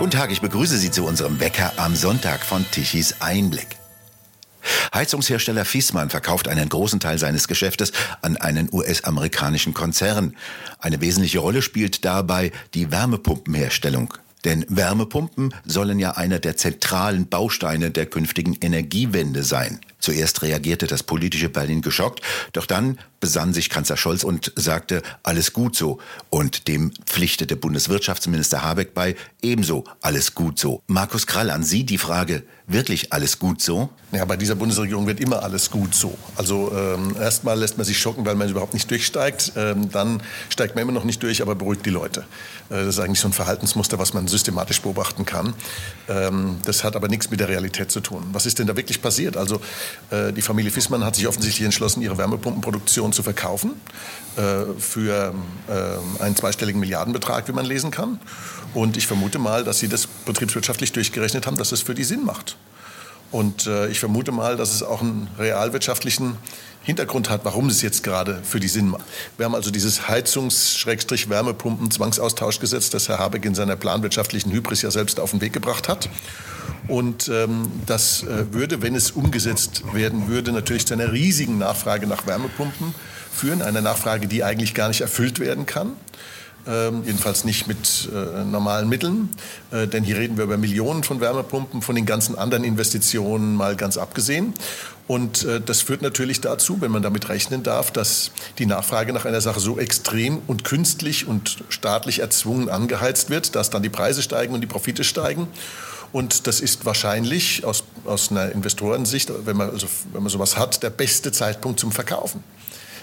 Guten Tag, ich begrüße Sie zu unserem Wecker am Sonntag von Tichys Einblick. Heizungshersteller Fiesmann verkauft einen großen Teil seines Geschäftes an einen US-amerikanischen Konzern. Eine wesentliche Rolle spielt dabei die Wärmepumpenherstellung. Denn Wärmepumpen sollen ja einer der zentralen Bausteine der künftigen Energiewende sein. Zuerst reagierte das politische Berlin geschockt, doch dann besann sich Kanzler Scholz und sagte, alles gut so. Und dem pflichtete Bundeswirtschaftsminister Habeck bei, ebenso alles gut so. Markus Krall, an Sie die Frage, wirklich alles gut so? Ja, bei dieser Bundesregierung wird immer alles gut so. Also ähm, erstmal lässt man sich schocken, weil man überhaupt nicht durchsteigt. Ähm, dann steigt man immer noch nicht durch, aber beruhigt die Leute. Äh, das ist eigentlich so ein Verhaltensmuster, was man systematisch beobachten kann. Ähm, das hat aber nichts mit der Realität zu tun. Was ist denn da wirklich passiert? Also äh, die Familie Fissmann hat sich offensichtlich entschlossen, ihre Wärmepumpenproduktion zu verkaufen äh, für äh, einen zweistelligen Milliardenbetrag, wie man lesen kann. Und ich vermute mal, dass sie das betriebswirtschaftlich durchgerechnet haben, dass es für die Sinn macht. Und ich vermute mal, dass es auch einen realwirtschaftlichen Hintergrund hat, warum es jetzt gerade für die Sinn macht. Wir haben also dieses Heizungs-Wärmepumpen-Zwangsaustauschgesetz, das Herr Habeck in seiner planwirtschaftlichen Hybris ja selbst auf den Weg gebracht hat. Und ähm, das äh, würde, wenn es umgesetzt werden würde, natürlich zu einer riesigen Nachfrage nach Wärmepumpen führen. Eine Nachfrage, die eigentlich gar nicht erfüllt werden kann. Ähm, jedenfalls nicht mit äh, normalen Mitteln. Äh, denn hier reden wir über Millionen von Wärmepumpen, von den ganzen anderen Investitionen mal ganz abgesehen. Und äh, das führt natürlich dazu, wenn man damit rechnen darf, dass die Nachfrage nach einer Sache so extrem und künstlich und staatlich erzwungen angeheizt wird, dass dann die Preise steigen und die Profite steigen. Und das ist wahrscheinlich aus, aus einer Investorensicht, wenn man, also, wenn man sowas hat, der beste Zeitpunkt zum Verkaufen.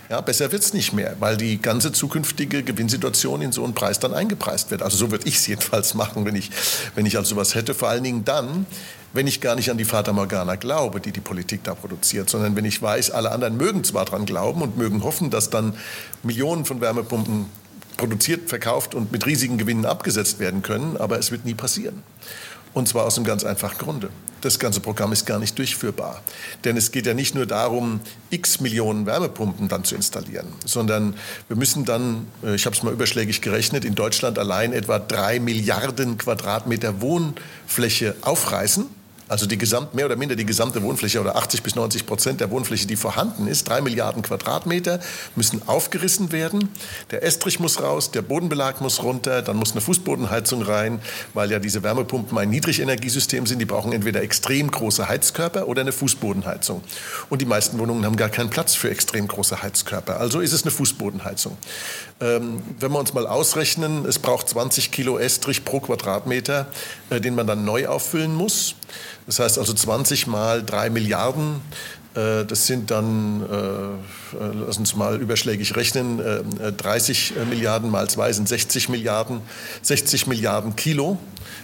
Ja, besser wird es nicht mehr, weil die ganze zukünftige Gewinnsituation in so einen Preis dann eingepreist wird. Also so würde ich es jedenfalls machen, wenn ich, wenn ich also sowas hätte. Vor allen Dingen dann, wenn ich gar nicht an die Fata Morgana glaube, die die Politik da produziert, sondern wenn ich weiß, alle anderen mögen zwar dran glauben und mögen hoffen, dass dann Millionen von Wärmepumpen produziert, verkauft und mit riesigen Gewinnen abgesetzt werden können, aber es wird nie passieren. Und zwar aus einem ganz einfachen Grunde. Das ganze Programm ist gar nicht durchführbar. Denn es geht ja nicht nur darum, x Millionen Wärmepumpen dann zu installieren, sondern wir müssen dann, äh, ich habe es mal überschlägig gerechnet, in Deutschland allein etwa drei Milliarden Quadratmeter Wohnfläche aufreißen also die gesamt, mehr oder minder die gesamte Wohnfläche oder 80 bis 90 Prozent der Wohnfläche, die vorhanden ist, drei Milliarden Quadratmeter, müssen aufgerissen werden. Der Estrich muss raus, der Bodenbelag muss runter, dann muss eine Fußbodenheizung rein, weil ja diese Wärmepumpen ein Niedrigenergiesystem sind. Die brauchen entweder extrem große Heizkörper oder eine Fußbodenheizung. Und die meisten Wohnungen haben gar keinen Platz für extrem große Heizkörper. Also ist es eine Fußbodenheizung. Ähm, wenn wir uns mal ausrechnen, es braucht 20 Kilo Estrich pro Quadratmeter, äh, den man dann neu auffüllen muss. Das heißt also 20 mal 3 Milliarden. Äh, das sind dann, äh, äh, lass uns mal überschlägig rechnen, 30 Milliarden mal 2 sind 60 Milliarden, 60 Milliarden Kilo,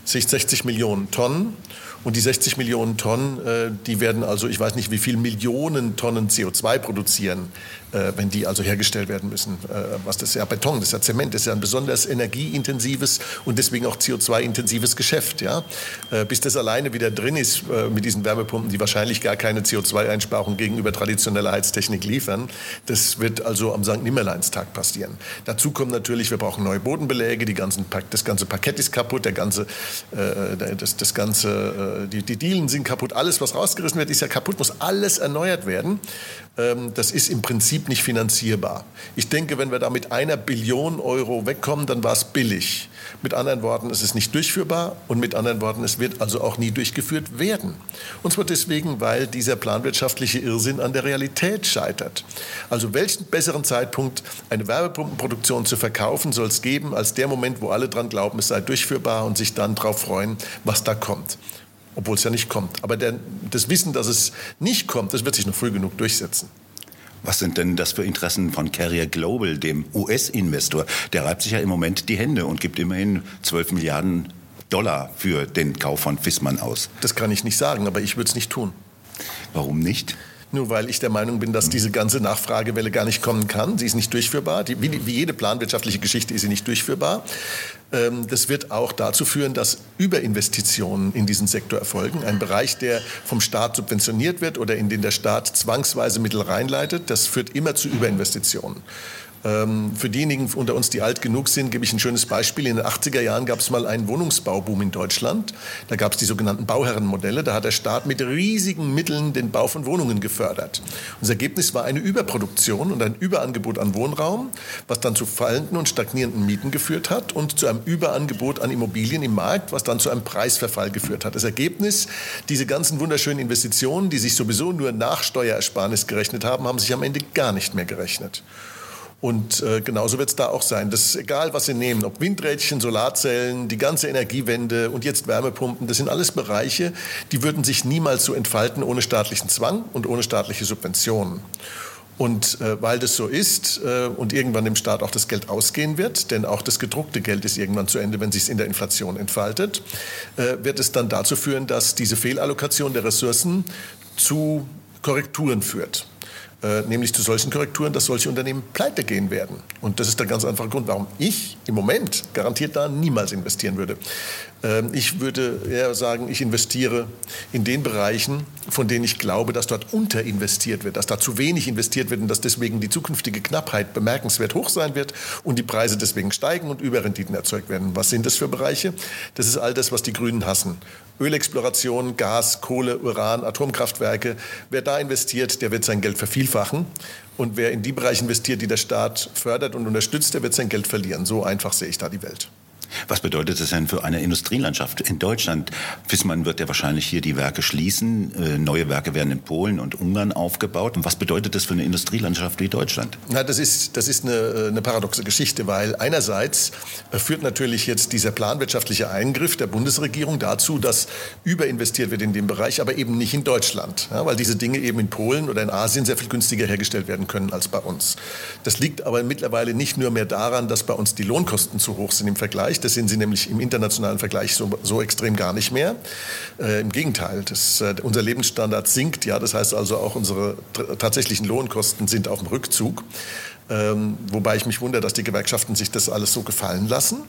60 Millionen Tonnen. Und die 60 Millionen Tonnen, die werden also, ich weiß nicht, wie viel Millionen Tonnen CO2 produzieren äh, wenn die also hergestellt werden müssen. Äh, was das ist ja Beton, das ist ja Zement, das ist ja ein besonders energieintensives und deswegen auch CO2-intensives Geschäft. Ja? Äh, bis das alleine wieder drin ist mit diesen Wärmepumpen, die wahrscheinlich gar keine CO2-Einsparung gegenüber traditioneller Heiztechnik liefern, das wird also am St. Nimmerleinstag passieren. Dazu kommt natürlich, wir brauchen neue Bodenbeläge, die ganzen, das ganze Parkett ist kaputt, der ganze, das, das ganze, die, die Dielen sind kaputt, alles, was rausgerissen wird, ist ja kaputt, muss alles erneuert werden. Ähm, das ist im Prinzip nicht finanzierbar. Ich denke, wenn wir da mit einer Billion Euro wegkommen, dann war es billig. Mit anderen Worten, es ist nicht durchführbar und mit anderen Worten, es wird also auch nie durchgeführt werden. Und zwar deswegen, weil dieser planwirtschaftliche Irrsinn an der Realität scheitert. Also welchen besseren Zeitpunkt, eine Werbepumpenproduktion zu verkaufen, soll es geben, als der Moment, wo alle dran glauben, es sei durchführbar und sich dann darauf freuen, was da kommt obwohl es ja nicht kommt. Aber der, das Wissen, dass es nicht kommt, das wird sich noch früh genug durchsetzen. Was sind denn das für Interessen von Carrier Global, dem US-Investor? Der reibt sich ja im Moment die Hände und gibt immerhin 12 Milliarden Dollar für den Kauf von Fissmann aus. Das kann ich nicht sagen, aber ich würde es nicht tun. Warum nicht? Nur weil ich der Meinung bin, dass diese ganze Nachfragewelle gar nicht kommen kann. Sie ist nicht durchführbar. Die, wie, wie, jede planwirtschaftliche Geschichte ist sie nicht durchführbar. Ähm, das wird auch dazu führen, dass Überinvestitionen in diesen Sektor erfolgen. Ein Bereich, der vom Staat subventioniert wird oder in den der Staat zwangsweise Mittel reinleitet, das führt immer zu Überinvestitionen. Ähm, für diejenigen unter uns, die alt genug sind, gebe ich ein schönes Beispiel. In den 80er Jahren gab es mal einen Wohnungsbauboom in Deutschland. Da gab es die sogenannten Bauherrenmodelle. Da hat der Staat mit riesigen Mitteln den Bau von Wohnungen gefördert. Und das Ergebnis war eine Überproduktion und ein Überangebot an Wohnraum, was dann zu fallenden und stagnierenden Mieten geführt hat und zu einem Überangebot an Immobilien im Markt, was dann zu einem Preisverfall geführt hat. Das Ergebnis, diese ganzen wunderschönen Investitionen, die sich sowieso nur nach Steuerersparnis gerechnet haben, haben sich am Ende gar nicht mehr gerechnet. Und äh, genauso wird es da auch sein. Das ist egal, was Sie nehmen, ob Windrädchen, Solarzellen, die ganze Energiewende und jetzt Wärmepumpen, das sind alles Bereiche, die würden sich niemals so entfalten ohne staatlichen Zwang und ohne staatliche Subventionen. Und äh, weil das so ist äh, und irgendwann dem Staat auch das Geld ausgehen wird, denn auch das gedruckte Geld ist irgendwann zu Ende, wenn sich es in der Inflation entfaltet, äh, wird es dann dazu führen, dass diese Fehlallokation der Ressourcen zu Korrekturen führt. Äh, nämlich zu solchen Korrekturen, dass solche Unternehmen pleite gehen werden. Und das ist der ganz einfache Grund, warum ich im Moment garantiert da niemals investieren würde. Ähm, ich würde eher sagen, ich investiere in den Bereichen, von denen ich glaube, dass dort unterinvestiert wird, dass da zu wenig investiert wird und dass deswegen die zukünftige Knappheit bemerkenswert hoch sein wird und die Preise deswegen steigen und Überrenditen erzeugt werden. Was sind das für Bereiche? Das ist all das, was die Grünen hassen. Ölexploration, Gas, Kohle, Uran, Atomkraftwerke. Wer da investiert, der wird sein Geld vervielfachen. Und wer in die Bereiche investiert, die der Staat fördert und unterstützt, der wird sein Geld verlieren. So einfach sehe ich da die Welt. Was bedeutet das denn für eine Industrielandschaft in Deutschland? Fissmann wird ja wahrscheinlich hier die Werke schließen. Äh, neue Werke werden in Polen und Ungarn aufgebaut. Und was bedeutet das für eine Industrielandschaft wie Deutschland? Na, das ist, das ist eine, eine paradoxe Geschichte, weil einerseits äh, führt natürlich jetzt dieser planwirtschaftliche Eingriff der Bundesregierung dazu, dass überinvestiert wird in dem Bereich, aber eben nicht in Deutschland, ja, weil diese Dinge eben in Polen oder in Asien sehr viel günstiger hergestellt werden können als bei uns. Das liegt aber mittlerweile nicht nur mehr daran, dass bei uns die Lohnkosten zu hoch sind im Vergleich, das sind sie nämlich im internationalen Vergleich so, so extrem gar nicht mehr. Äh, Im Gegenteil, das, äh, unser Lebensstandard sinkt. Ja, das heißt also auch unsere tatsächlichen Lohnkosten sind auf dem Rückzug. Ähm, wobei ich mich wundere, dass die Gewerkschaften sich das alles so gefallen lassen.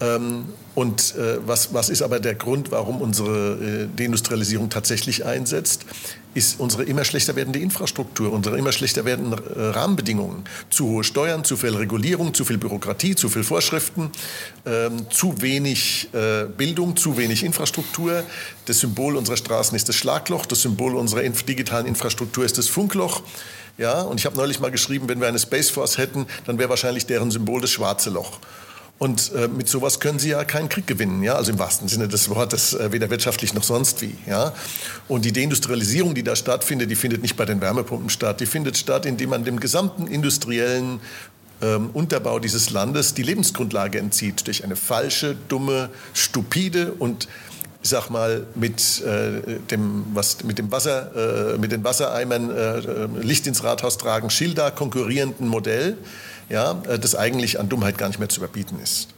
Ähm, und äh, was, was ist aber der Grund, warum unsere äh, Deindustrialisierung tatsächlich einsetzt? Ist unsere immer schlechter werdende Infrastruktur, unsere immer schlechter werdenden äh, Rahmenbedingungen. Zu hohe Steuern, zu viel Regulierung, zu viel Bürokratie, zu viel Vorschriften, ähm, zu wenig äh, Bildung, zu wenig Infrastruktur. Das Symbol unserer Straßen ist das Schlagloch, das Symbol unserer inf digitalen Infrastruktur ist das Funkloch. Ja, und ich habe neulich mal geschrieben, wenn wir eine Space Force hätten, dann wäre wahrscheinlich deren Symbol das schwarze Loch. Und äh, mit sowas können sie ja keinen Krieg gewinnen, ja, also im wahrsten Sinne des Wortes, äh, weder wirtschaftlich noch sonst wie, ja. Und die Deindustrialisierung, die da stattfindet, die findet nicht bei den Wärmepumpen statt, die findet statt, indem man dem gesamten industriellen ähm, Unterbau dieses Landes die Lebensgrundlage entzieht durch eine falsche, dumme, stupide und ich sag mal, mit, äh, dem, was, mit, dem Wasser, äh, mit den Wassereimern äh, äh Licht ins Rathaus tragen, Schilder konkurrierenden Modell, ja, äh, das eigentlich an Dummheit gar nicht mehr zu überbieten ist.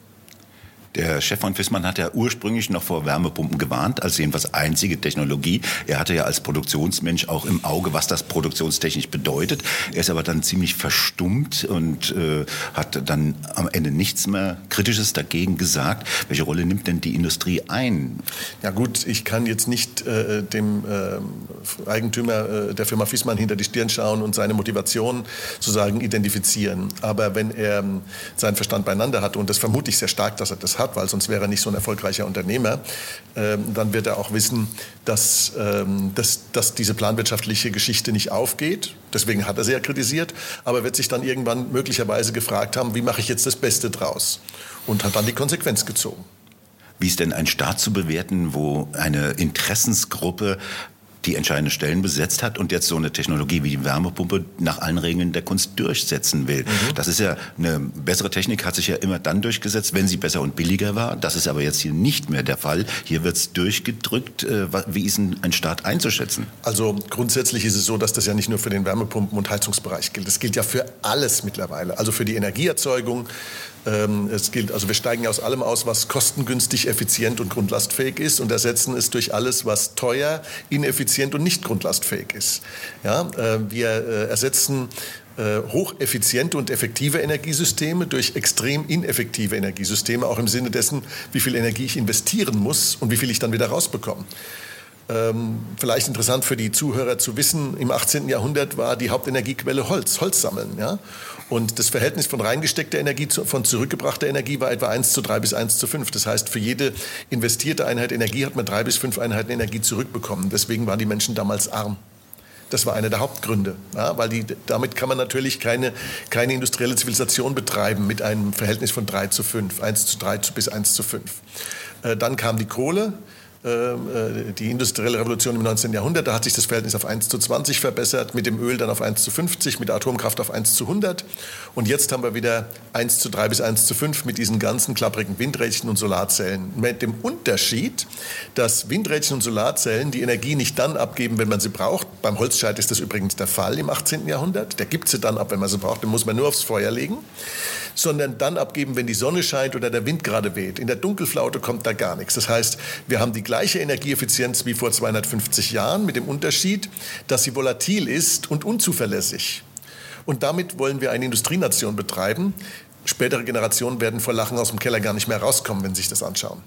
Der Chef von Fissmann hat ja ursprünglich noch vor Wärmepumpen gewarnt, als jedenfalls einzige Technologie. Er hatte ja als Produktionsmensch auch im Auge, was das produktionstechnisch bedeutet. Er ist aber dann ziemlich verstummt und äh, hat dann am Ende nichts mehr Kritisches dagegen gesagt. Welche Rolle nimmt denn die Industrie ein? Ja gut, ich kann jetzt nicht äh, dem äh, Eigentümer der Firma Fissmann hinter die Stirn schauen und seine Motivation sozusagen identifizieren. Aber wenn er ähm, seinen Verstand beieinander hat, und das vermute ich sehr stark, dass er das hat, hat, weil sonst wäre er nicht so ein erfolgreicher Unternehmer, ähm, dann wird er auch wissen, dass, ähm, dass, dass diese planwirtschaftliche Geschichte nicht aufgeht. Deswegen hat er sie ja kritisiert, aber er wird sich dann irgendwann möglicherweise gefragt haben, wie mache ich jetzt das Beste draus? Und hat dann die Konsequenz gezogen. Wie ist denn ein Staat zu bewerten, wo eine Interessensgruppe die entscheidende Stellen besetzt hat und jetzt so eine Technologie wie die Wärmepumpe nach allen Regeln der Kunst durchsetzen will. Mhm. Das ist ja eine bessere Technik, hat sich ja immer dann durchgesetzt, wenn sie besser und billiger war. Das ist aber jetzt hier nicht mehr der Fall. Hier wird es durchgedrückt. Äh, wie ist ein Staat einzuschätzen? Also grundsätzlich ist es so, dass das ja nicht nur für den Wärmepumpen- und Heizungsbereich gilt. Das gilt ja für alles mittlerweile. Also für die Energieerzeugung, es gilt, also wir steigen aus allem aus, was kostengünstig, effizient und grundlastfähig ist und ersetzen es durch alles, was teuer, ineffizient und nicht grundlastfähig ist. Ja, äh, wir äh, ersetzen äh, hocheffiziente und effektive Energiesysteme durch extrem ineffektive Energiesysteme, auch im Sinne dessen, wie viel Energie ich investieren muss und wie viel ich dann wieder rausbekomme. Ähm, vielleicht interessant für die Zuhörer zu wissen, im 18. Jahrhundert war die Hauptenergiequelle Holz, Holz sammeln. Ja? Und das Verhältnis von reingesteckter Energie zu, von zurückgebrachter Energie war etwa 1 zu 3 bis 1 zu 5. Das heißt, für jede investierte Einheit Energie hat man drei bis fünf Einheiten Energie zurückbekommen. Deswegen waren die Menschen damals arm. Das war einer der Hauptgründe, ja, weil die, damit kann man natürlich keine, keine industrielle Zivilisation betreiben mit einem Verhältnis von 3 zu 5, 1 zu 3 bis 1 zu 5. Äh, dann kam die Kohle, die industrielle Revolution im 19. Jahrhundert, da hat sich das Verhältnis auf 1 zu 20 verbessert, mit dem Öl dann auf 1 zu 50, mit der Atomkraft auf 1 zu 100. Und jetzt haben wir wieder 1 zu 3 bis 1 zu 5 mit diesen ganzen klapprigen Windrädchen und Solarzellen. Mit dem Unterschied, dass Windrädchen und Solarzellen die Energie nicht dann abgeben, wenn man sie braucht. Beim Holzscheit ist das übrigens der Fall im 18. Jahrhundert. Der gibt sie dann ab, wenn man sie braucht. Den muss man nur aufs Feuer legen sondern dann abgeben, wenn die Sonne scheint oder der Wind gerade weht. In der Dunkelflaute kommt da gar nichts. Das heißt, wir haben die gleiche Energieeffizienz wie vor 250 Jahren mit dem Unterschied, dass sie volatil ist und unzuverlässig. Und damit wollen wir eine Industrienation betreiben. Spätere Generationen werden vor Lachen aus dem Keller gar nicht mehr rauskommen, wenn sie sich das anschauen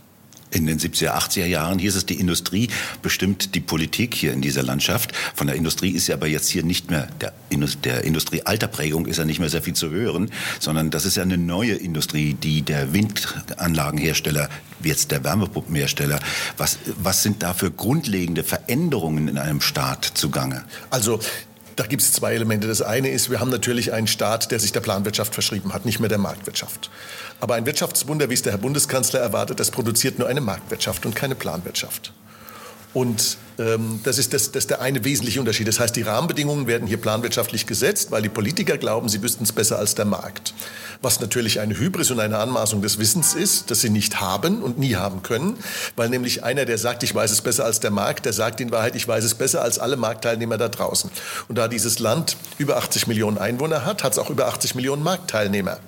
in den 70er, 80er Jahren hieß es, die Industrie bestimmt die Politik hier in dieser Landschaft. Von der Industrie ist ja aber jetzt hier nicht mehr, der, der Industriealterprägung ist ja nicht mehr sehr viel zu hören, sondern das ist ja eine neue Industrie, die der Windanlagenhersteller, jetzt der Wärmepumpenhersteller. Was, was sind da für grundlegende Veränderungen in einem Staat zugange? Also da gibt es zwei Elemente. Das eine ist, wir haben natürlich einen Staat, der sich der Planwirtschaft verschrieben hat, nicht mehr der Marktwirtschaft. Aber ein Wirtschaftswunder, wie es der Herr Bundeskanzler erwartet, das produziert nur eine Marktwirtschaft und keine Planwirtschaft. Und ähm, das, ist das, das ist der eine wesentliche Unterschied. Das heißt, die Rahmenbedingungen werden hier planwirtschaftlich gesetzt, weil die Politiker glauben, sie wüssten es besser als der Markt. Was natürlich eine Hybris und eine Anmaßung des Wissens ist, das sie nicht haben und nie haben können, weil nämlich einer, der sagt, ich weiß es besser als der Markt, der sagt in Wahrheit, ich weiß es besser als alle Marktteilnehmer da draußen. Und da dieses Land über 80 Millionen Einwohner hat, hat es auch über 80 Millionen Marktteilnehmer.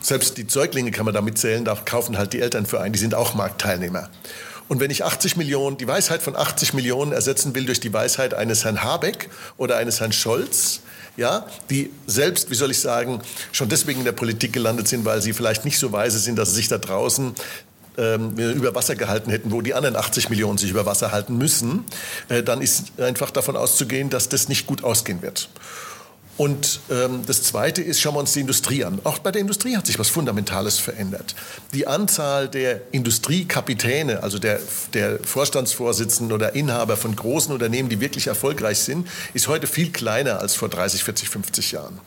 Selbst die Säuglinge kann man da mitzählen, da kaufen halt die Eltern für ein, die sind auch Marktteilnehmer. Und wenn ich 80 Millionen, die Weisheit von 80 Millionen ersetzen will durch die Weisheit eines Herrn Habeck oder eines Herrn Scholz, ja, die selbst, wie soll ich sagen, schon deswegen in der Politik gelandet sind, weil sie vielleicht nicht so weise sind, dass sie sich da draußen ähm, über Wasser gehalten hätten, wo die anderen 80 Millionen sich über Wasser halten müssen, äh, dann ist einfach davon auszugehen, dass das nicht gut ausgehen wird. Und ähm, das Zweite ist, schauen wir uns die Industrie an. Auch bei der Industrie hat sich was Fundamentales verändert. Die Anzahl der Industriekapitäne, also der, der Vorstandsvorsitzenden oder Inhaber von großen Unternehmen, die wirklich erfolgreich sind, ist heute viel kleiner als vor 30, 40, 50 Jahren.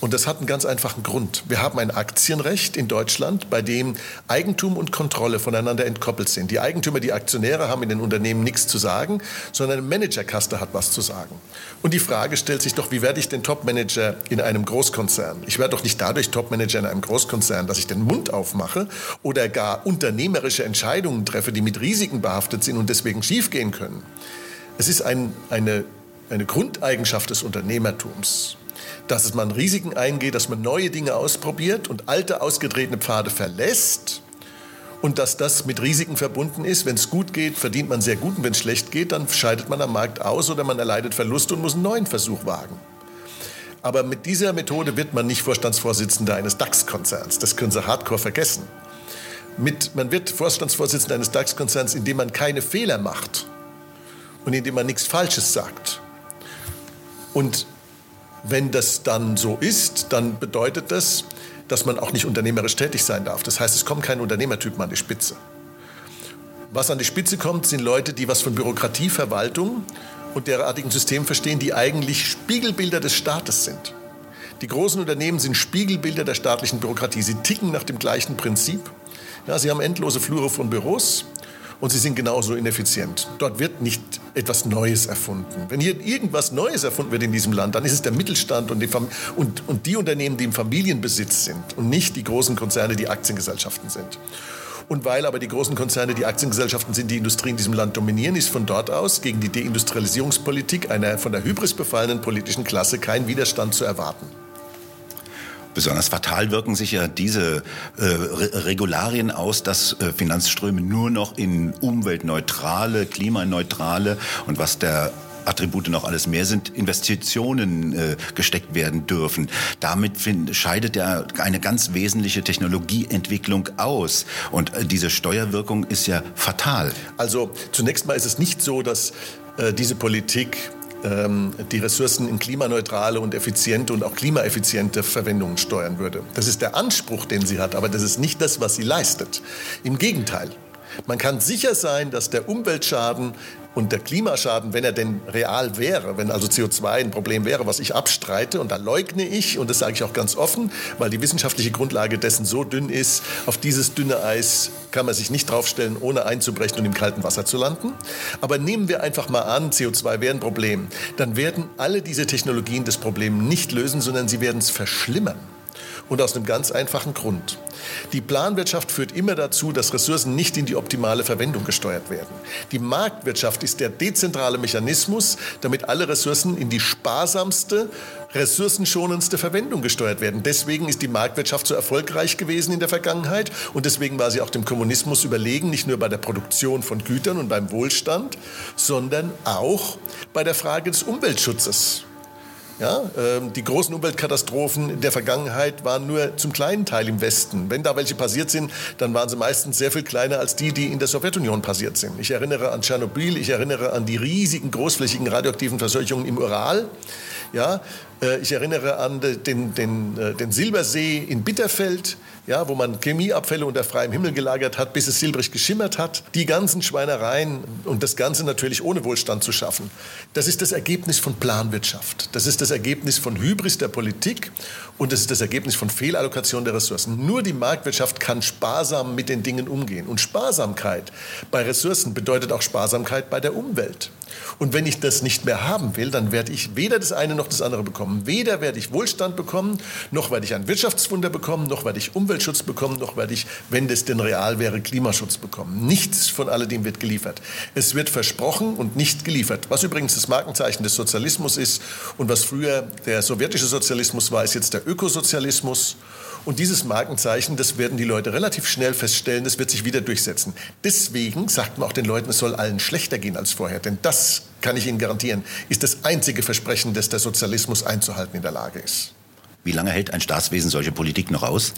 Und das hat einen ganz einfachen Grund. Wir haben ein Aktienrecht in Deutschland, bei dem Eigentum und Kontrolle voneinander entkoppelt sind. Die Eigentümer, die Aktionäre haben in den Unternehmen nichts zu sagen, sondern eine Managerkaste hat was zu sagen. Und die Frage stellt sich doch, wie werde ich denn Topmanager in einem Großkonzern? Ich werde doch nicht dadurch Topmanager in einem Großkonzern, dass ich den Mund aufmache oder gar unternehmerische Entscheidungen treffe, die mit Risiken behaftet sind und deswegen schiefgehen können. Es ist ein, eine, eine Grundeigenschaft des Unternehmertums dass man Risiken eingeht, dass man neue Dinge ausprobiert und alte ausgetretene Pfade verlässt und dass das mit Risiken verbunden ist. Wenn es gut geht, verdient man sehr gut und wenn es schlecht geht, dann scheidet man am Markt aus oder man erleidet Verluste und muss einen neuen Versuch wagen. Aber mit dieser Methode wird man nicht Vorstandsvorsitzender eines DAX-Konzerns. Das können Sie hardcore vergessen. Mit, man wird Vorstandsvorsitzender eines DAX-Konzerns, indem man keine Fehler macht und indem man nichts Falsches sagt. Und wenn das dann so ist, dann bedeutet das, dass man auch nicht unternehmerisch tätig sein darf. Das heißt, es kommt kein Unternehmertyp an die Spitze. Was an die Spitze kommt, sind Leute, die was von Bürokratie, Verwaltung und derartigen Systemen verstehen, die eigentlich Spiegelbilder des Staates sind. Die großen Unternehmen sind Spiegelbilder der staatlichen Bürokratie. Sie ticken nach dem gleichen Prinzip. Ja, sie haben endlose Flure von Büros und sie sind genauso ineffizient. Dort wird nicht etwas Neues erfunden. Wenn hier irgendwas Neues erfunden wird in diesem Land, dann ist es der Mittelstand und die, und, und die Unternehmen, die im Familienbesitz sind und nicht die großen Konzerne, die Aktiengesellschaften sind. Und weil aber die großen Konzerne die Aktiengesellschaften sind, die Industrie in diesem Land dominieren, ist von dort aus gegen die Deindustrialisierungspolitik einer von der Hybris befallenen politischen Klasse kein Widerstand zu erwarten. Besonders fatal wirken sich ja diese äh, Regularien aus, dass äh, Finanzströme nur noch in umweltneutrale, klimaneutrale und was der Attribute noch alles mehr sind, Investitionen äh, gesteckt werden dürfen. Damit find, scheidet ja eine ganz wesentliche Technologieentwicklung aus. Und äh, diese Steuerwirkung ist ja fatal. Also zunächst mal ist es nicht so, dass äh, diese Politik die Ressourcen in klimaneutrale und effiziente und auch klimaeffiziente Verwendungen steuern würde. Das ist der Anspruch, den sie hat, aber das ist nicht das, was sie leistet. Im Gegenteil. Man kann sicher sein, dass der Umweltschaden und der Klimaschaden, wenn er denn real wäre, wenn also CO2 ein Problem wäre, was ich abstreite, und da leugne ich, und das sage ich auch ganz offen, weil die wissenschaftliche Grundlage dessen so dünn ist, auf dieses dünne Eis kann man sich nicht draufstellen, ohne einzubrechen und im kalten Wasser zu landen. Aber nehmen wir einfach mal an, CO2 wäre ein Problem, dann werden alle diese Technologien das Problem nicht lösen, sondern sie werden es verschlimmern. Und aus einem ganz einfachen Grund. Die Planwirtschaft führt immer dazu, dass Ressourcen nicht in die optimale Verwendung gesteuert werden. Die Marktwirtschaft ist der dezentrale Mechanismus, damit alle Ressourcen in die sparsamste, ressourcenschonendste Verwendung gesteuert werden. Deswegen ist die Marktwirtschaft so erfolgreich gewesen in der Vergangenheit und deswegen war sie auch dem Kommunismus überlegen, nicht nur bei der Produktion von Gütern und beim Wohlstand, sondern auch bei der Frage des Umweltschutzes. Ja, ähm, die großen Umweltkatastrophen in der Vergangenheit waren nur zum kleinen Teil im Westen. Wenn da welche passiert sind, dann waren sie meistens sehr viel kleiner als die, die in der Sowjetunion passiert sind. Ich erinnere an Tschernobyl, ich erinnere an die riesigen großflächigen radioaktiven Verseuchungen im Ural. Ja, ich erinnere an den, den, äh, den Silbersee in Bitterfeld, ja, wo man Chemieabfälle unter freiem Himmel gelagert hat, bis es silbrig geschimmert hat. Die ganzen Schweinereien und das Ganze natürlich ohne Wohlstand zu schaffen. Das ist das Ergebnis von Planwirtschaft. Das ist das Ergebnis von Hybris der Politik und das ist das Ergebnis von Fehlallokation der Ressourcen. Nur die Marktwirtschaft kann sparsam mit den Dingen umgehen. Und Sparsamkeit bei Ressourcen bedeutet auch Sparsamkeit bei der Umwelt. Und wenn ich das nicht mehr haben will, dann werde ich weder das eine noch das andere bekommen. Weder werde ich Wohlstand bekommen, noch werde ich ein Wirtschaftswunder bekommen, noch werde ich Umweltschutz bekommen, noch werde ich, wenn das denn real wäre, Klimaschutz bekommen. Nichts von alledem wird geliefert. Es wird versprochen und nicht geliefert. Was übrigens das Markenzeichen des Sozialismus ist und was früher der sowjetische Sozialismus war, ist jetzt der Ökosozialismus. Und dieses Markenzeichen, das werden die Leute relativ schnell feststellen, das wird sich wieder durchsetzen. Deswegen sagt man auch den Leuten, es soll allen schlechter gehen als vorher. Denn das, kann ich Ihnen garantieren, ist das einzige Versprechen, das der Sozialismus einzuhalten in der Lage ist. Wie lange hält ein Staatswesen solche Politik noch aus?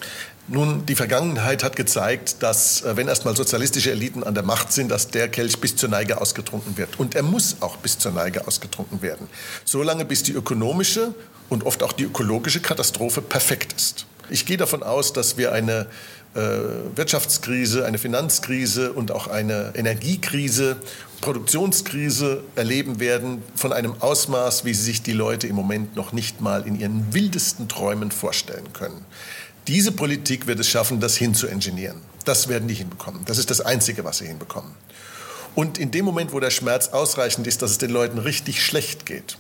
Nun, die Vergangenheit hat gezeigt, dass äh, wenn erstmal sozialistische Eliten an der Macht sind, dass der Kelch bis zur Neige ausgetrunken wird. Und er muss auch bis zur Neige ausgetrunken werden. Solange bis die ökonomische und oft auch die ökologische Katastrophe perfekt ist. Ich gehe davon aus, dass wir eine äh, Wirtschaftskrise, eine Finanzkrise und auch eine Energiekrise, Produktionskrise erleben werden von einem Ausmaß, wie sie sich die Leute im Moment noch nicht mal in ihren wildesten Träumen vorstellen können. Diese Politik wird es schaffen, das hinzuingenieren. Das werden die hinbekommen. Das ist das Einzige, was sie hinbekommen. Und in dem Moment, wo der Schmerz ausreichend ist, dass es den Leuten richtig schlecht geht,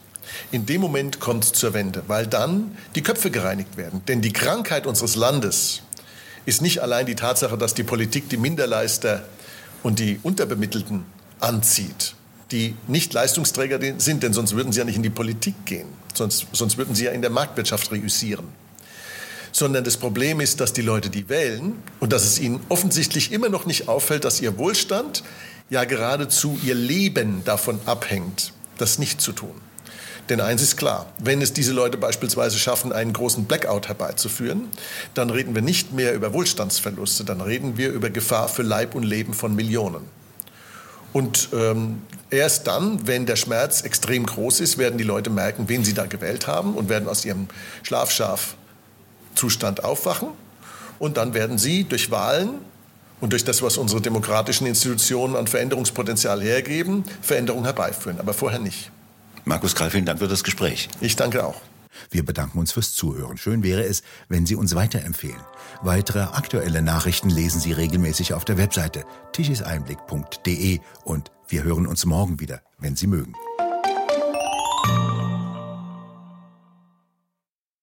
in dem Moment kommt es zur Wende, weil dann die Köpfe gereinigt werden. Denn die Krankheit unseres Landes ist nicht allein die Tatsache, dass die Politik die Minderleister und die Unterbemittelten anzieht, die nicht Leistungsträger sind, denn sonst würden sie ja nicht in die Politik gehen, sonst, sonst würden sie ja in der Marktwirtschaft reüssieren. Sondern das Problem ist, dass die Leute, die wählen, und dass es ihnen offensichtlich immer noch nicht auffällt, dass ihr Wohlstand, ja geradezu ihr Leben davon abhängt, das nicht zu tun. Denn eins ist klar, wenn es diese Leute beispielsweise schaffen, einen großen Blackout herbeizuführen, dann reden wir nicht mehr über Wohlstandsverluste, dann reden wir über Gefahr für Leib und Leben von Millionen. Und ähm, erst dann, wenn der Schmerz extrem groß ist, werden die Leute merken, wen sie da gewählt haben und werden aus ihrem Schlafschaf-Zustand aufwachen. Und dann werden sie durch Wahlen und durch das, was unsere demokratischen Institutionen an Veränderungspotenzial hergeben, Veränderungen herbeiführen. Aber vorher nicht. Markus Krall, vielen Dank für das Gespräch. Ich danke auch. Wir bedanken uns fürs Zuhören. Schön wäre es, wenn Sie uns weiterempfehlen. Weitere aktuelle Nachrichten lesen Sie regelmäßig auf der Webseite tichiseinblick.de und wir hören uns morgen wieder, wenn Sie mögen.